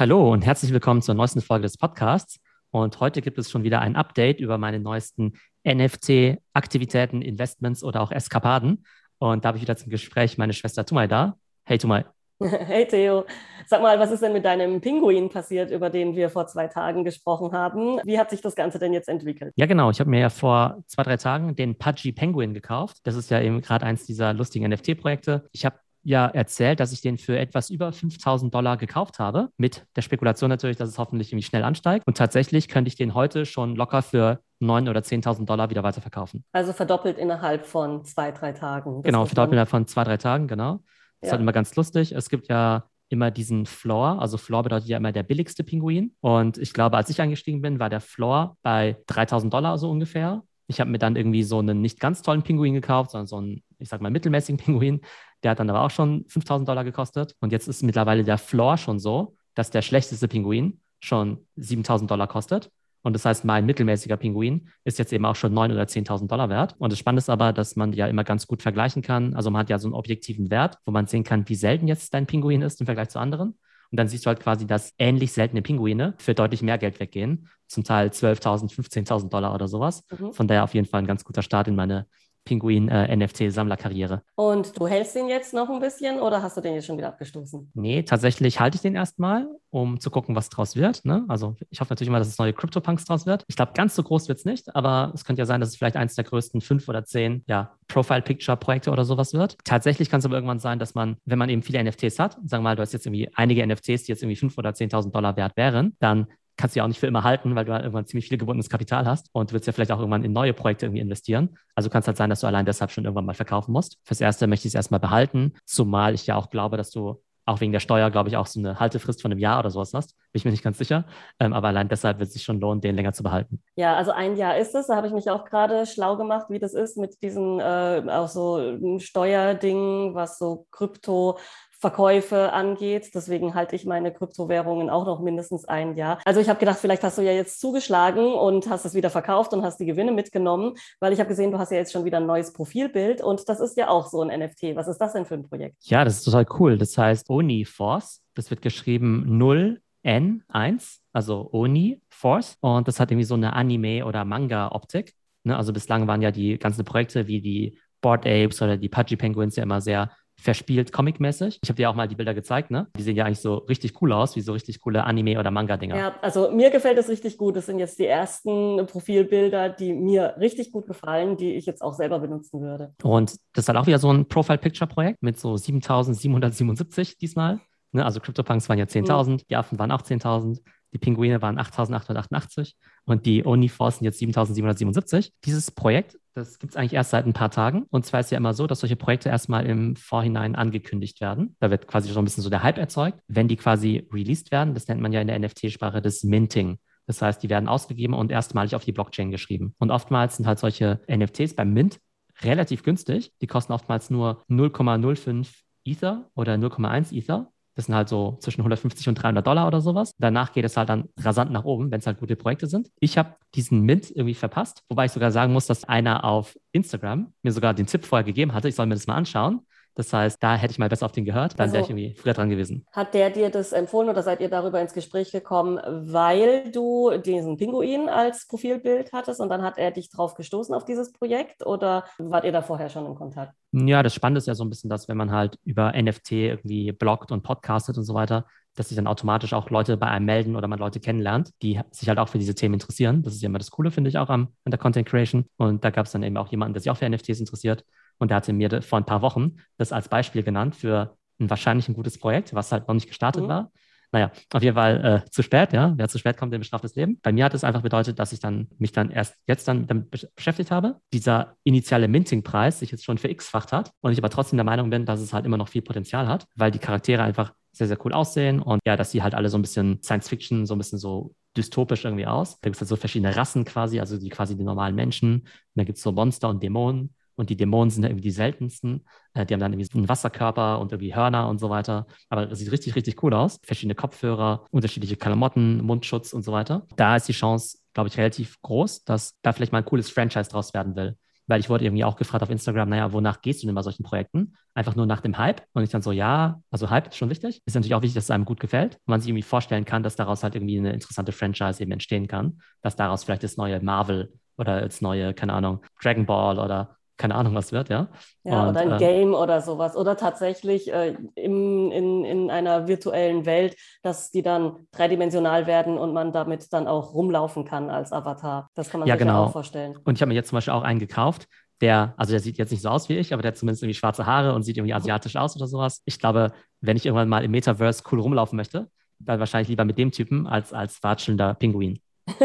Hallo und herzlich willkommen zur neuesten Folge des Podcasts. Und heute gibt es schon wieder ein Update über meine neuesten NFT-Aktivitäten, Investments oder auch Eskapaden. Und da habe ich wieder zum Gespräch meine Schwester Tumai da. Hey Tumai. Hey Theo, sag mal, was ist denn mit deinem Pinguin passiert, über den wir vor zwei Tagen gesprochen haben? Wie hat sich das Ganze denn jetzt entwickelt? Ja, genau. Ich habe mir ja vor zwei, drei Tagen den Pudgy Penguin gekauft. Das ist ja eben gerade eins dieser lustigen NFT-Projekte. Ich habe ja erzählt, dass ich den für etwas über 5000 Dollar gekauft habe, mit der Spekulation natürlich, dass es hoffentlich irgendwie schnell ansteigt. Und tatsächlich könnte ich den heute schon locker für 9.000 oder 10.000 Dollar wieder weiterverkaufen. Also verdoppelt innerhalb von zwei, drei Tagen. Genau, verdoppelt innerhalb von zwei, drei Tagen, genau. Das ja. ist halt immer ganz lustig. Es gibt ja immer diesen Floor. Also Floor bedeutet ja immer der billigste Pinguin. Und ich glaube, als ich eingestiegen bin, war der Floor bei 3000 Dollar so ungefähr. Ich habe mir dann irgendwie so einen nicht ganz tollen Pinguin gekauft, sondern so einen, ich sag mal, mittelmäßigen Pinguin. Der hat dann aber auch schon 5000 Dollar gekostet. Und jetzt ist mittlerweile der Floor schon so, dass der schlechteste Pinguin schon 7000 Dollar kostet. Und das heißt, mein mittelmäßiger Pinguin ist jetzt eben auch schon 9.000 oder 10.000 Dollar wert. Und das Spannende ist aber, dass man ja immer ganz gut vergleichen kann. Also man hat ja so einen objektiven Wert, wo man sehen kann, wie selten jetzt dein Pinguin ist im Vergleich zu anderen. Und dann siehst du halt quasi, dass ähnlich seltene Pinguine für deutlich mehr Geld weggehen. Zum Teil 12.000, 15.000 Dollar oder sowas. Mhm. Von daher auf jeden Fall ein ganz guter Start in meine Pinguin-NFT-Sammlerkarriere. Äh, und du hältst den jetzt noch ein bisschen oder hast du den jetzt schon wieder abgestoßen? Nee, tatsächlich halte ich den erstmal, um zu gucken, was draus wird. Ne? Also ich hoffe natürlich immer, dass es neue CryptoPunks draus wird. Ich glaube, ganz so groß wird es nicht, aber es könnte ja sein, dass es vielleicht eins der größten fünf oder zehn ja, Profile-Picture-Projekte oder sowas wird. Tatsächlich kann es aber irgendwann sein, dass man, wenn man eben viele NFTs hat, sagen wir mal, du hast jetzt irgendwie einige NFTs, die jetzt irgendwie fünf oder 10.000 Dollar wert wären, dann kannst du ja auch nicht für immer halten, weil du halt irgendwann ziemlich viel gebundenes Kapital hast und du willst ja vielleicht auch irgendwann in neue Projekte irgendwie investieren. Also kann es halt sein, dass du allein deshalb schon irgendwann mal verkaufen musst. Fürs Erste möchte ich es erstmal behalten, zumal ich ja auch glaube, dass du auch wegen der Steuer, glaube ich, auch so eine Haltefrist von einem Jahr oder sowas hast. Bin ich mir nicht ganz sicher. Ähm, aber allein deshalb wird es sich schon lohnen, den länger zu behalten. Ja, also ein Jahr ist es. Da habe ich mich auch gerade schlau gemacht, wie das ist mit diesen äh, auch so Steuerdingen, was so Krypto Verkäufe angeht. Deswegen halte ich meine Kryptowährungen auch noch mindestens ein Jahr. Also ich habe gedacht, vielleicht hast du ja jetzt zugeschlagen und hast es wieder verkauft und hast die Gewinne mitgenommen, weil ich habe gesehen, du hast ja jetzt schon wieder ein neues Profilbild und das ist ja auch so ein NFT. Was ist das denn für ein Projekt? Ja, das ist total cool. Das heißt Oni Force. Das wird geschrieben 0 N1, also Oni Force. Und das hat irgendwie so eine Anime- oder Manga-Optik. Ne? Also bislang waren ja die ganzen Projekte wie die Board Apes oder die Pudgy Penguins ja immer sehr verspielt, comicmäßig. Ich habe dir auch mal die Bilder gezeigt, ne? Die sehen ja eigentlich so richtig cool aus, wie so richtig coole Anime- oder Manga-Dinger. Ja, also mir gefällt das richtig gut. Das sind jetzt die ersten Profilbilder, die mir richtig gut gefallen, die ich jetzt auch selber benutzen würde. Und das ist halt auch wieder so ein Profile-Picture-Projekt mit so 7777 diesmal. Ne? Also CryptoPunks waren ja 10.000, mhm. die Affen waren auch 10.000. Die Pinguine waren 8.888 und die Oniforce sind jetzt 7.777. Dieses Projekt, das gibt es eigentlich erst seit ein paar Tagen. Und zwar ist es ja immer so, dass solche Projekte erstmal im Vorhinein angekündigt werden. Da wird quasi schon ein bisschen so der Hype erzeugt. Wenn die quasi released werden, das nennt man ja in der NFT-Sprache das Minting. Das heißt, die werden ausgegeben und erstmalig auf die Blockchain geschrieben. Und oftmals sind halt solche NFTs beim Mint relativ günstig. Die kosten oftmals nur 0,05 Ether oder 0,1 Ether. Das sind halt so zwischen 150 und 300 Dollar oder sowas. Danach geht es halt dann rasant nach oben, wenn es halt gute Projekte sind. Ich habe diesen Mint irgendwie verpasst, wobei ich sogar sagen muss, dass einer auf Instagram mir sogar den Tipp vorher gegeben hatte, ich soll mir das mal anschauen. Das heißt, da hätte ich mal besser auf den gehört, dann also, wäre ich irgendwie früher dran gewesen. Hat der dir das empfohlen oder seid ihr darüber ins Gespräch gekommen, weil du diesen Pinguin als Profilbild hattest und dann hat er dich drauf gestoßen auf dieses Projekt oder wart ihr da vorher schon in Kontakt? Ja, das Spannende ist ja so ein bisschen, dass wenn man halt über NFT irgendwie bloggt und podcastet und so weiter, dass sich dann automatisch auch Leute bei einem melden oder man Leute kennenlernt, die sich halt auch für diese Themen interessieren. Das ist ja immer das Coole, finde ich auch am, an der Content Creation. Und da gab es dann eben auch jemanden, der sich auch für NFTs interessiert. Und der hatte mir vor ein paar Wochen das als Beispiel genannt für ein wahrscheinlich ein gutes Projekt, was halt noch nicht gestartet mhm. war. Naja, auf jeden Fall äh, zu spät, ja. Wer zu spät kommt, der bestraft das Leben. Bei mir hat es einfach bedeutet, dass ich dann mich dann erst jetzt dann damit beschäftigt habe. Dieser initiale Minting-Preis sich jetzt schon für x-facht hat und ich aber trotzdem der Meinung bin, dass es halt immer noch viel Potenzial hat, weil die Charaktere einfach sehr, sehr cool aussehen und ja, dass sie halt alle so ein bisschen Science Fiction, so ein bisschen so dystopisch irgendwie aus. Da gibt es halt so verschiedene Rassen quasi, also die quasi die normalen Menschen. Und da gibt es so Monster und Dämonen. Und die Dämonen sind irgendwie die seltensten. Äh, die haben dann irgendwie einen Wasserkörper und irgendwie Hörner und so weiter. Aber das sieht richtig, richtig cool aus. Verschiedene Kopfhörer, unterschiedliche Klamotten, Mundschutz und so weiter. Da ist die Chance, glaube ich, relativ groß, dass da vielleicht mal ein cooles Franchise draus werden will. weil ich wurde irgendwie auch gefragt auf Instagram, naja, wonach gehst du denn bei solchen Projekten? Einfach nur nach dem Hype. Und ich dann so, ja, also Hype ist schon wichtig. Ist natürlich auch wichtig, dass es einem gut gefällt. Und man sich irgendwie vorstellen kann, dass daraus halt irgendwie eine interessante Franchise eben entstehen kann. Dass daraus vielleicht das neue Marvel oder das neue, keine Ahnung, Dragon Ball oder keine Ahnung, was wird, ja. Ja, und, oder ein äh, Game oder sowas. Oder tatsächlich äh, im, in, in einer virtuellen Welt, dass die dann dreidimensional werden und man damit dann auch rumlaufen kann als Avatar. Das kann man ja, sich genau. auch vorstellen. Und ich habe mir jetzt zum Beispiel auch einen gekauft, der, also der sieht jetzt nicht so aus wie ich, aber der hat zumindest irgendwie schwarze Haare und sieht irgendwie asiatisch aus oder sowas. Ich glaube, wenn ich irgendwann mal im Metaverse cool rumlaufen möchte, dann wahrscheinlich lieber mit dem Typen als als watschelnder Pinguin.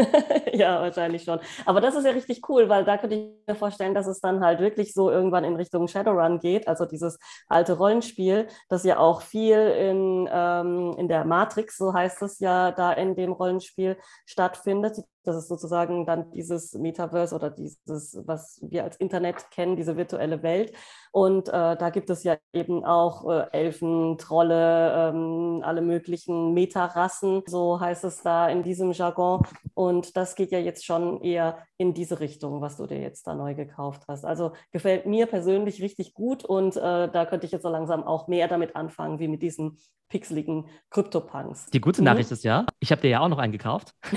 ja, wahrscheinlich schon. Aber das ist ja richtig cool, weil da könnte ich mir vorstellen, dass es dann halt wirklich so irgendwann in Richtung Shadowrun geht, also dieses alte Rollenspiel, das ja auch viel in, ähm, in der Matrix, so heißt es ja, da in dem Rollenspiel stattfindet. Das ist sozusagen dann dieses Metaverse oder dieses, was wir als Internet kennen, diese virtuelle Welt. Und äh, da gibt es ja eben auch äh, Elfen, Trolle, ähm, alle möglichen Metarassen, so heißt es da in diesem Jargon. Und das geht ja jetzt schon eher in diese Richtung, was du dir jetzt da neu gekauft hast. Also gefällt mir persönlich richtig gut und äh, da könnte ich jetzt so langsam auch mehr damit anfangen, wie mit diesen pixeligen Krypto-Punks. Die gute mhm. Nachricht ist ja, ich habe dir ja auch noch einen gekauft.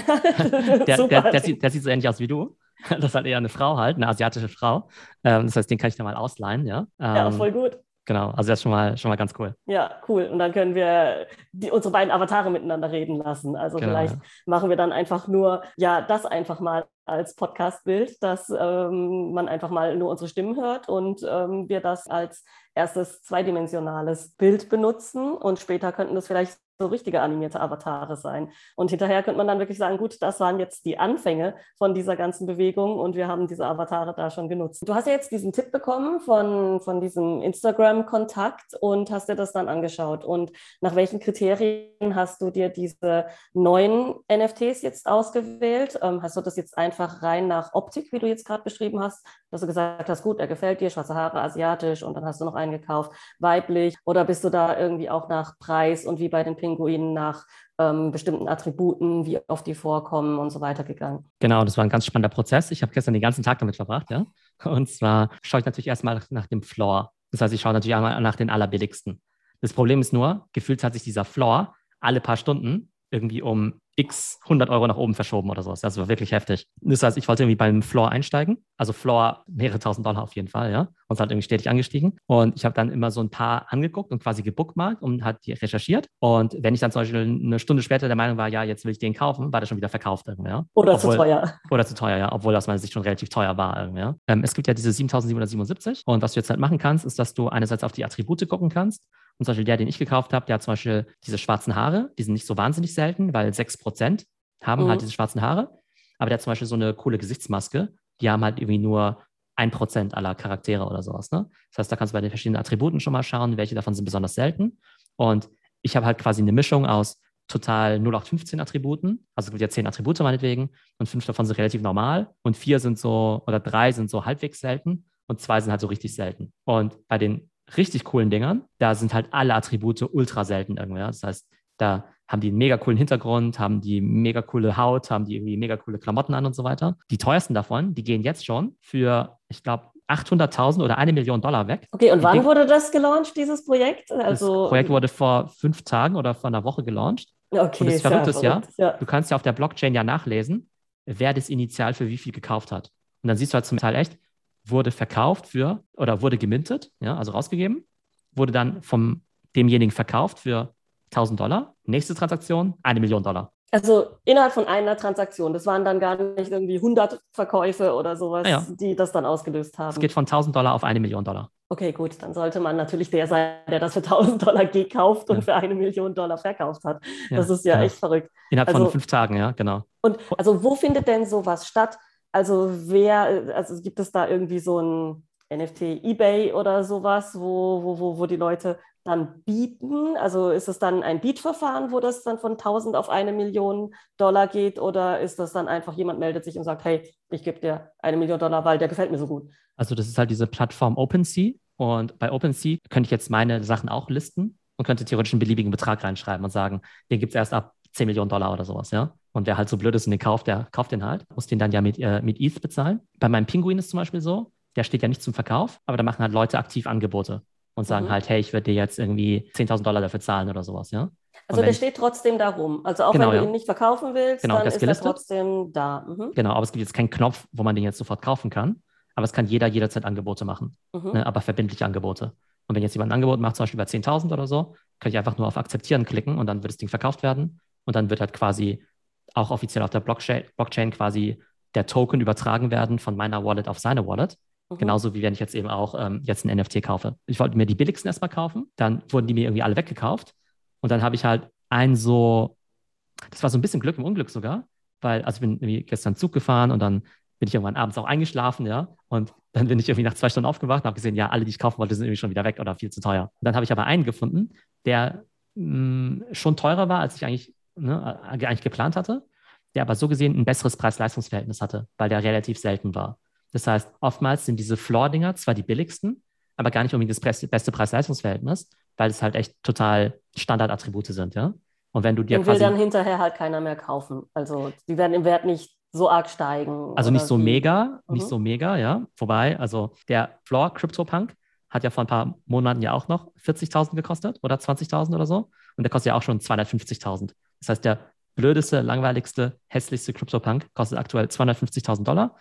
der, der, der, sieht, der, sieht, so ähnlich aus wie du. Das ist halt eher eine Frau halt, eine asiatische Frau. Ähm, das heißt, den kann ich dir mal ausleihen, ja. Ähm, ja, voll gut. Genau, also das ist schon mal, schon mal ganz cool. Ja, cool. Und dann können wir die, unsere beiden Avatare miteinander reden lassen. Also genau, vielleicht ja. machen wir dann einfach nur, ja, das einfach mal als Podcast-Bild, dass ähm, man einfach mal nur unsere Stimmen hört und ähm, wir das als erstes zweidimensionales Bild benutzen und später könnten das vielleicht so richtige animierte Avatare sein. Und hinterher könnte man dann wirklich sagen, gut, das waren jetzt die Anfänge von dieser ganzen Bewegung und wir haben diese Avatare da schon genutzt. Du hast ja jetzt diesen Tipp bekommen von, von diesem Instagram-Kontakt und hast dir das dann angeschaut. Und nach welchen Kriterien hast du dir diese neuen NFTs jetzt ausgewählt? Ähm, hast du das jetzt einfach rein nach Optik, wie du jetzt gerade beschrieben hast, dass du gesagt hast, gut, er gefällt dir, schwarze Haare, asiatisch und dann hast du noch einen gekauft, weiblich? Oder bist du da irgendwie auch nach Preis und wie bei den Pink Pinguinen nach ähm, bestimmten Attributen, wie oft die vorkommen und so weiter gegangen. Genau, das war ein ganz spannender Prozess. Ich habe gestern den ganzen Tag damit verbracht, ja. Und zwar schaue ich natürlich erstmal nach dem Floor. Das heißt, ich schaue natürlich einmal nach den allerbilligsten. Das Problem ist nur, gefühlt hat sich dieser Floor alle paar Stunden irgendwie um x 100 Euro nach oben verschoben oder sowas. Das war wirklich heftig. Das heißt, ich wollte irgendwie beim Floor einsteigen. Also Floor mehrere tausend Dollar auf jeden Fall, ja. Und es hat irgendwie stetig angestiegen. Und ich habe dann immer so ein paar angeguckt und quasi gebookmarkt und hat die recherchiert. Und wenn ich dann zum Beispiel eine Stunde später der Meinung war, ja, jetzt will ich den kaufen, war der schon wieder verkauft irgendwie, ja. Oder obwohl, zu teuer. Oder zu teuer, ja. Obwohl aus meiner Sicht schon relativ teuer war irgendwie, ja. Ähm, es gibt ja diese 7777. Und was du jetzt halt machen kannst, ist, dass du einerseits auf die Attribute gucken kannst und zum Beispiel der, den ich gekauft habe, der hat zum Beispiel diese schwarzen Haare. Die sind nicht so wahnsinnig selten, weil 6% haben halt mhm. halt diese schwarzen Haare. Aber der hat zum Beispiel so eine coole Gesichtsmaske. Die haben halt irgendwie nur 1% aller Charaktere oder sowas. Ne? Das heißt, da kannst du bei den verschiedenen Attributen schon mal schauen, welche davon sind besonders selten. Und ich habe halt quasi eine Mischung aus total 0815 Attributen. Also es gibt ja 10 Attribute meinetwegen und fünf davon sind relativ normal und vier sind so oder drei sind so halbwegs selten und zwei sind halt so richtig selten. Und bei den richtig coolen Dingern, da sind halt alle Attribute ultra selten irgendwie. Das heißt, da haben die einen mega coolen Hintergrund, haben die mega coole Haut, haben die irgendwie mega coole Klamotten an und so weiter. Die teuersten davon, die gehen jetzt schon für, ich glaube, 800.000 oder eine Million Dollar weg. Okay, und wann Ding wurde das gelauncht, dieses Projekt? Also, das Projekt wurde vor fünf Tagen oder vor einer Woche gelauncht. Okay, und das Verrückte ist ja, ja, du kannst ja auf der Blockchain ja nachlesen, wer das initial für wie viel gekauft hat. Und dann siehst du halt zum Teil echt, wurde verkauft für oder wurde gemintet, ja, also rausgegeben, wurde dann vom demjenigen verkauft für 1000 Dollar. Nächste Transaktion, eine Million Dollar. Also innerhalb von einer Transaktion. Das waren dann gar nicht irgendwie 100 Verkäufe oder sowas, ja. die das dann ausgelöst haben. Es geht von 1000 Dollar auf eine Million Dollar. Okay, gut, dann sollte man natürlich der sein, der das für 1000 Dollar gekauft und ja. für eine Million Dollar verkauft hat. Das ist ja, ja, echt verrückt. Innerhalb also, von fünf Tagen, ja, genau. Und also wo findet denn sowas statt? Also wer, also gibt es da irgendwie so ein NFT eBay oder sowas, wo, wo, wo, wo die Leute dann bieten? Also ist es dann ein Bietverfahren, wo das dann von 1000 auf eine Million Dollar geht oder ist das dann einfach, jemand meldet sich und sagt, hey, ich gebe dir eine Million Dollar, weil der gefällt mir so gut? Also das ist halt diese Plattform OpenSea und bei OpenSea könnte ich jetzt meine Sachen auch listen und könnte theoretisch einen beliebigen Betrag reinschreiben und sagen, den gibt es erst ab 10 Millionen Dollar oder sowas, ja. Und wer halt so blöd ist und den kauft, der kauft den halt, muss den dann ja mit, äh, mit ETH bezahlen. Bei meinem Pinguin ist zum Beispiel so, der steht ja nicht zum Verkauf, aber da machen halt Leute aktiv Angebote und sagen mhm. halt, hey, ich würde dir jetzt irgendwie 10.000 Dollar dafür zahlen oder sowas, ja. Also der steht trotzdem da rum. Also auch genau, wenn du ja. ihn nicht verkaufen willst, genau, dann ist gelistet. er trotzdem da. Mhm. Genau, aber es gibt jetzt keinen Knopf, wo man den jetzt sofort kaufen kann. Aber es kann jeder jederzeit Angebote machen, mhm. ne, aber verbindliche Angebote. Und wenn jetzt jemand ein Angebot macht, zum Beispiel über 10.000 oder so, kann ich einfach nur auf Akzeptieren klicken und dann wird das Ding verkauft werden. Und dann wird halt quasi auch offiziell auf der Blockchain, Blockchain quasi der Token übertragen werden von meiner Wallet auf seine Wallet. Mhm. Genauso wie wenn ich jetzt eben auch ähm, jetzt ein NFT kaufe. Ich wollte mir die billigsten erstmal kaufen, dann wurden die mir irgendwie alle weggekauft. Und dann habe ich halt ein so, das war so ein bisschen Glück im Unglück sogar, weil, also ich bin irgendwie gestern Zug gefahren und dann bin ich irgendwann abends auch eingeschlafen, ja. Und dann bin ich irgendwie nach zwei Stunden aufgewacht und habe gesehen, ja, alle, die ich kaufen wollte, sind irgendwie schon wieder weg oder viel zu teuer. Und dann habe ich aber einen gefunden, der mh, mm, schon teurer war, als ich eigentlich, ne, eigentlich geplant hatte, der aber so gesehen ein besseres Preis-Leistungs-Verhältnis hatte, weil der relativ selten war. Das heißt, oftmals sind diese Floor-Dinger zwar die billigsten, aber gar nicht unbedingt das beste Preis-Leistungs-Verhältnis, weil es halt echt total Standardattribute sind, ja. Und wenn du dir Den will dann hinterher halt keiner mehr kaufen. Also die werden im Wert nicht so arg steigen. Also nicht so wie? mega, mhm. nicht so mega, ja. Wobei, also der Floor CryptoPunk hat ja vor ein paar Monaten ja auch noch 40.000 gekostet oder 20.000 oder so. Und der kostet ja auch schon 250.000. Das heißt, der blödeste, langweiligste, hässlichste CryptoPunk kostet aktuell 250.000 Dollar.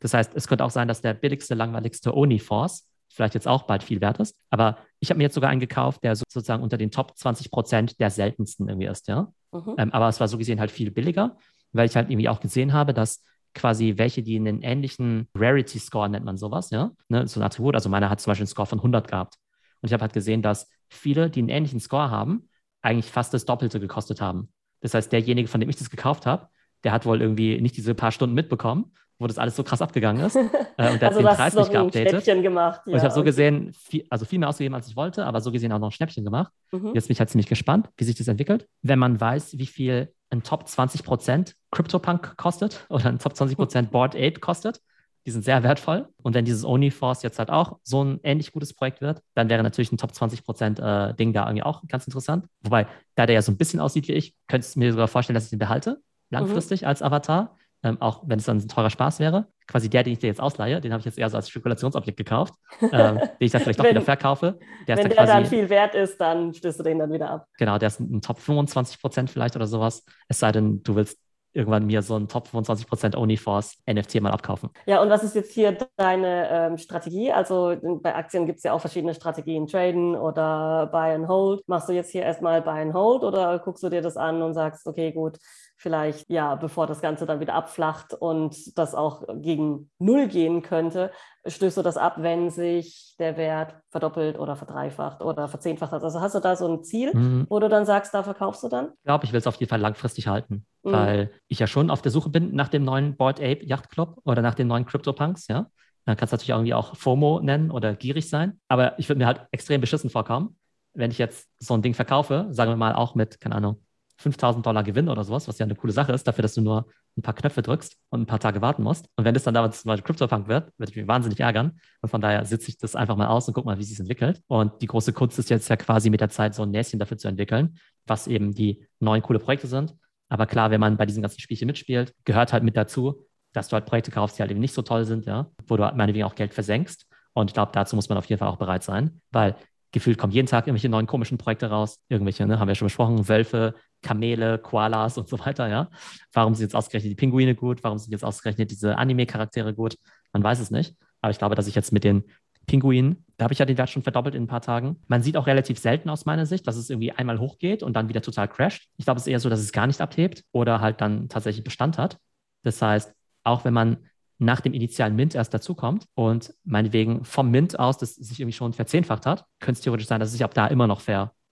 Das heißt, es könnte auch sein, dass der billigste, langweiligste Oni-Force vielleicht jetzt auch bald viel wert ist. Aber ich habe mir jetzt sogar einen gekauft, der sozusagen unter den Top 20 Prozent der seltensten irgendwie ist, ja. Mhm. Ähm, aber es war so gesehen halt viel billiger, weil ich halt irgendwie auch gesehen habe, dass quasi welche, die einen ähnlichen Rarity Score nennt man sowas, ja, ne, so ein Attribut. Also meiner hat zum Beispiel einen Score von 100 gehabt. Und ich habe halt gesehen, dass viele, die einen ähnlichen Score haben, eigentlich fast das Doppelte gekostet haben. Das heißt, derjenige, von dem ich das gekauft habe, der hat wohl irgendwie nicht diese paar Stunden mitbekommen wo das alles so krass abgegangen ist. Äh, und der also hat den Preis nicht geupdatet. Gemacht, ja. Und ich habe so gesehen, viel, also viel mehr ausgegeben, als ich wollte, aber so gesehen auch noch ein Schnäppchen gemacht. Mhm. Jetzt bin ich halt ziemlich gespannt, wie sich das entwickelt. Wenn man weiß, wie viel ein Top 20% CryptoPunk kostet oder ein Top 20% Board Ape kostet, die sind sehr wertvoll. Und wenn dieses OnlyForce jetzt halt auch so ein ähnlich gutes Projekt wird, dann wäre natürlich ein Top 20% äh, Ding da irgendwie auch ganz interessant. Wobei, da der ja so ein bisschen aussieht wie ich, könnte ich mir sogar vorstellen, dass ich den behalte, langfristig mhm. als Avatar ähm, auch wenn es dann ein teurer Spaß wäre. Quasi der, den ich dir jetzt ausleihe, den habe ich jetzt eher so als Spekulationsobjekt gekauft, ähm, den ich dann vielleicht doch wieder verkaufe. Der wenn dann der quasi, dann viel wert ist, dann stößt du den dann wieder ab. Genau, der ist ein, ein Top 25 Prozent vielleicht oder sowas. Es sei denn, du willst irgendwann mir so ein Top 25% OnlyForce NFT mal abkaufen. Ja, und was ist jetzt hier deine ähm, Strategie? Also bei Aktien gibt es ja auch verschiedene Strategien, Traden oder Buy and Hold. Machst du jetzt hier erstmal Buy and Hold oder guckst du dir das an und sagst, okay, gut, vielleicht, ja, bevor das Ganze dann wieder abflacht und das auch gegen Null gehen könnte, stößt du das ab, wenn sich der Wert verdoppelt oder verdreifacht oder verzehnfacht hat. Also hast du da so ein Ziel, mhm. wo du dann sagst, da verkaufst du dann? Ich glaube, ich will es auf jeden Fall langfristig halten, mhm. weil ich ja schon auf der Suche bin nach dem neuen Board Ape Yacht Club oder nach den neuen CryptoPunks, ja. Dann kannst du natürlich irgendwie auch FOMO nennen oder gierig sein. Aber ich würde mir halt extrem beschissen vorkommen, wenn ich jetzt so ein Ding verkaufe, sagen wir mal auch mit, keine Ahnung, 5000 Dollar Gewinn oder sowas, was ja eine coole Sache ist, dafür, dass du nur ein paar Knöpfe drückst und ein paar Tage warten musst. Und wenn das dann damals zum Beispiel CryptoPunk wird, würde ich mich wahnsinnig ärgern. Und von daher sitze ich das einfach mal aus und guck mal, wie sich entwickelt. Und die große Kunst ist jetzt ja quasi mit der Zeit so ein Näschen dafür zu entwickeln, was eben die neuen coole Projekte sind. Aber klar, wenn man bei diesen ganzen Spielchen mitspielt, gehört halt mit dazu, dass du halt Projekte kaufst, die halt eben nicht so toll sind, ja, wo du halt meinetwegen auch Geld versenkst. Und ich glaube, dazu muss man auf jeden Fall auch bereit sein, weil gefühlt kommen jeden Tag irgendwelche neuen komischen Projekte raus. Irgendwelche, ne, haben wir schon besprochen, Wölfe, Kamele, Koalas und so weiter, ja. Warum sind jetzt ausgerechnet die Pinguine gut? Warum sind jetzt ausgerechnet diese Anime-Charaktere gut? Man weiß es nicht. Aber ich glaube, dass ich jetzt mit den Pinguinen, da habe ich ja den Wert schon verdoppelt in ein paar Tagen. Man sieht auch relativ selten aus meiner Sicht, dass es irgendwie einmal hochgeht und dann wieder total crasht. Ich glaube, es ist eher so, dass es gar nicht abhebt oder halt dann tatsächlich Bestand hat. Das heißt, auch wenn man nach dem initialen Mint erst dazukommt und meinetwegen vom Mint aus das sich irgendwie schon verzehnfacht hat, könnte es theoretisch sein, dass es sich ab da immer noch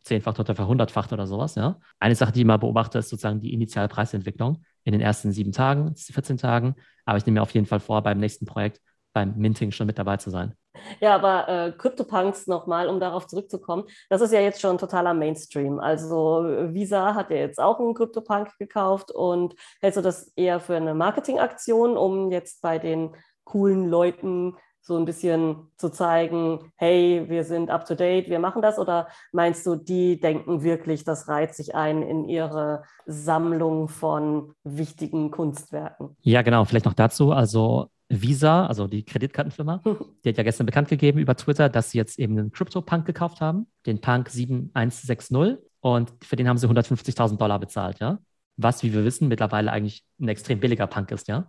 verzehnfacht oder verhundertfacht oder sowas. Ja? Eine Sache, die ich mal beobachte, ist sozusagen die initiale Preisentwicklung in den ersten sieben Tagen, 14 Tagen. Aber ich nehme mir auf jeden Fall vor, beim nächsten Projekt beim Minting schon mit dabei zu sein. Ja, aber äh, CryptoPunks nochmal, um darauf zurückzukommen, das ist ja jetzt schon totaler Mainstream. Also Visa hat ja jetzt auch einen CryptoPunk gekauft und hältst du das eher für eine Marketingaktion, um jetzt bei den coolen Leuten so ein bisschen zu zeigen, hey, wir sind up to date, wir machen das? Oder meinst du, die denken wirklich, das reiht sich ein in ihre Sammlung von wichtigen Kunstwerken? Ja, genau. Vielleicht noch dazu. Also Visa, also die Kreditkartenfirma, die hat ja gestern bekannt gegeben über Twitter, dass sie jetzt eben einen Crypto-Punk gekauft haben, den Punk 7160. Und für den haben sie 150.000 Dollar bezahlt, ja. Was, wie wir wissen, mittlerweile eigentlich ein extrem billiger Punk ist, ja.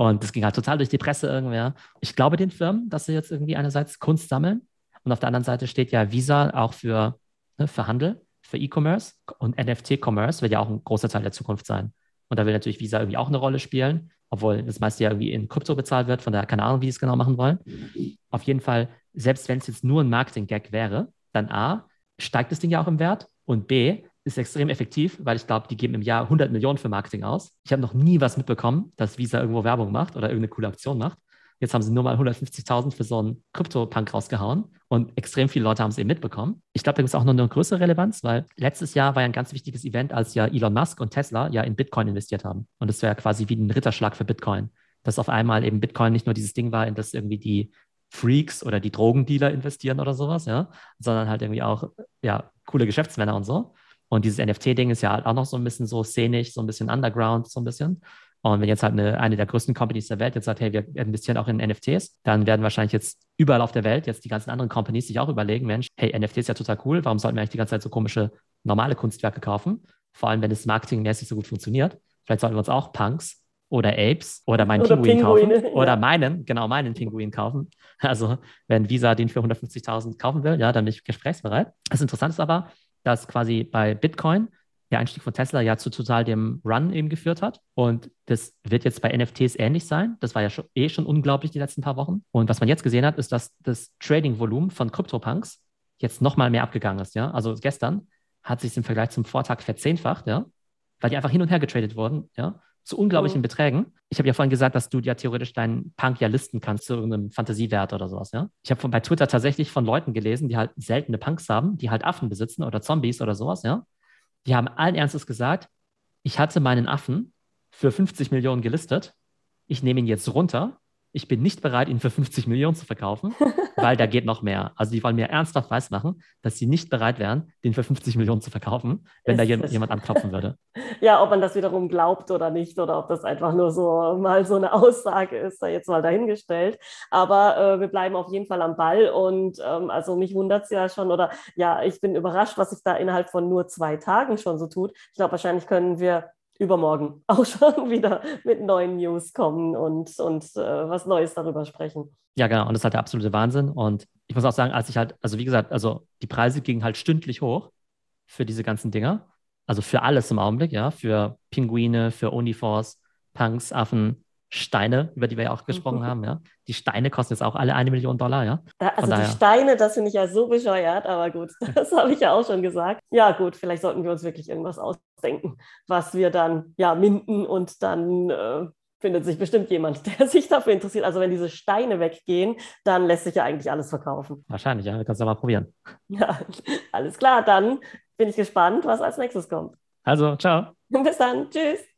Und das ging halt total durch die Presse irgendwer. Ich glaube den Firmen, dass sie jetzt irgendwie einerseits Kunst sammeln und auf der anderen Seite steht ja Visa auch für, ne, für Handel, für E-Commerce und NFT-Commerce wird ja auch ein großer Teil der Zukunft sein. Und da will natürlich Visa irgendwie auch eine Rolle spielen, obwohl das meiste ja irgendwie in Krypto bezahlt wird, von daher keine Ahnung, wie sie es genau machen wollen. Auf jeden Fall, selbst wenn es jetzt nur ein Marketing-Gag wäre, dann A, steigt das Ding ja auch im Wert und B, ist extrem effektiv, weil ich glaube, die geben im Jahr 100 Millionen für Marketing aus. Ich habe noch nie was mitbekommen, dass Visa irgendwo Werbung macht oder irgendeine coole Aktion macht. Jetzt haben sie nur mal 150.000 für so einen Krypto-Punk rausgehauen und extrem viele Leute haben es eben mitbekommen. Ich glaube, da gibt es auch noch eine größere Relevanz, weil letztes Jahr war ja ein ganz wichtiges Event, als ja Elon Musk und Tesla ja in Bitcoin investiert haben. Und das wäre quasi wie ein Ritterschlag für Bitcoin, dass auf einmal eben Bitcoin nicht nur dieses Ding war, in das irgendwie die Freaks oder die Drogendealer investieren oder sowas, ja, sondern halt irgendwie auch ja, coole Geschäftsmänner und so. Und dieses NFT-Ding ist ja halt auch noch so ein bisschen so szenisch, so ein bisschen underground, so ein bisschen. Und wenn jetzt halt eine, eine der größten Companies der Welt jetzt sagt, hey, wir investieren auch in NFTs, dann werden wahrscheinlich jetzt überall auf der Welt jetzt die ganzen anderen Companies sich auch überlegen, Mensch, hey, NFT ist ja total cool, warum sollten wir eigentlich die ganze Zeit so komische normale Kunstwerke kaufen? Vor allem, wenn es marketingmäßig so gut funktioniert. Vielleicht sollten wir uns auch Punks oder Apes oder meinen oder Pinguin Pinguine, kaufen oder meinen, genau meinen Pinguin kaufen. Also wenn Visa den für 150.000 kaufen will, ja, dann bin ich gesprächsbereit. Das Interessante ist aber, dass quasi bei Bitcoin der Einstieg von Tesla ja zu total dem Run eben geführt hat. Und das wird jetzt bei NFTs ähnlich sein. Das war ja schon, eh schon unglaublich die letzten paar Wochen. Und was man jetzt gesehen hat, ist, dass das Trading-Volumen von CryptoPunks jetzt nochmal mehr abgegangen ist. Ja? Also gestern hat sich im Vergleich zum Vortag verzehnfacht, ja, weil die einfach hin und her getradet wurden, ja, zu unglaublichen oh. Beträgen. Ich habe ja vorhin gesagt, dass du ja theoretisch deinen Punk ja listen kannst zu irgendeinem Fantasiewert oder sowas, ja. Ich habe bei Twitter tatsächlich von Leuten gelesen, die halt seltene Punks haben, die halt Affen besitzen oder Zombies oder sowas, ja. Die haben allen Ernstes gesagt, ich hatte meinen Affen für 50 Millionen gelistet. Ich nehme ihn jetzt runter. Ich bin nicht bereit, ihn für 50 Millionen zu verkaufen, weil da geht noch mehr. Also die wollen mir ernsthaft weismachen, dass sie nicht bereit wären, den für 50 Millionen zu verkaufen, wenn ist da jemand anklopfen würde. Ja, ob man das wiederum glaubt oder nicht, oder ob das einfach nur so mal so eine Aussage ist, da jetzt mal dahingestellt. Aber äh, wir bleiben auf jeden Fall am Ball und ähm, also mich wundert es ja schon, oder ja, ich bin überrascht, was sich da innerhalb von nur zwei Tagen schon so tut. Ich glaube, wahrscheinlich können wir übermorgen auch schon wieder mit neuen News kommen und, und äh, was Neues darüber sprechen. Ja, genau. Und das ist halt der absolute Wahnsinn. Und ich muss auch sagen, als ich halt, also wie gesagt, also die Preise gingen halt stündlich hoch für diese ganzen Dinger. Also für alles im Augenblick, ja. Für Pinguine, für Uniforce, Punks, Affen, Steine, über die wir ja auch gesprochen haben, ja. Die Steine kosten jetzt auch alle eine Million Dollar, ja. also die Steine, das finde ich ja so bescheuert, aber gut, das habe ich ja auch schon gesagt. Ja, gut, vielleicht sollten wir uns wirklich irgendwas ausdenken, was wir dann ja minden und dann äh, findet sich bestimmt jemand, der sich dafür interessiert. Also wenn diese Steine weggehen, dann lässt sich ja eigentlich alles verkaufen. Wahrscheinlich, ja. Du kannst ja mal probieren. Ja, alles klar. Dann bin ich gespannt, was als nächstes kommt. Also, ciao. Bis dann. Tschüss.